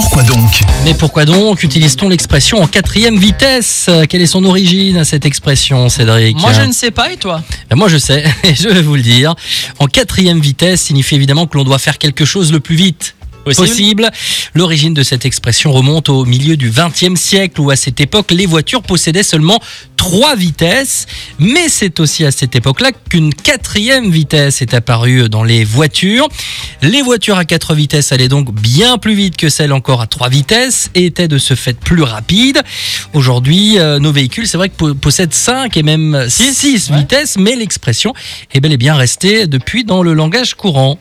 pourquoi donc Mais pourquoi donc utilise-t-on l'expression en quatrième vitesse? Quelle est son origine, cette expression, Cédric? Moi, je ne sais pas, et toi? Ben, Moi, je sais, et je vais vous le dire. En quatrième vitesse signifie évidemment que l'on doit faire quelque chose le plus vite possible. L'origine de cette expression remonte au milieu du XXe siècle où à cette époque les voitures possédaient seulement trois vitesses. Mais c'est aussi à cette époque-là qu'une quatrième vitesse est apparue dans les voitures. Les voitures à quatre vitesses allaient donc bien plus vite que celles encore à trois vitesses et étaient de ce fait plus rapides. Aujourd'hui, euh, nos véhicules, c'est vrai que po- possèdent cinq et même six, ouais. vitesses, mais l'expression est bel et bien restée depuis dans le langage courant.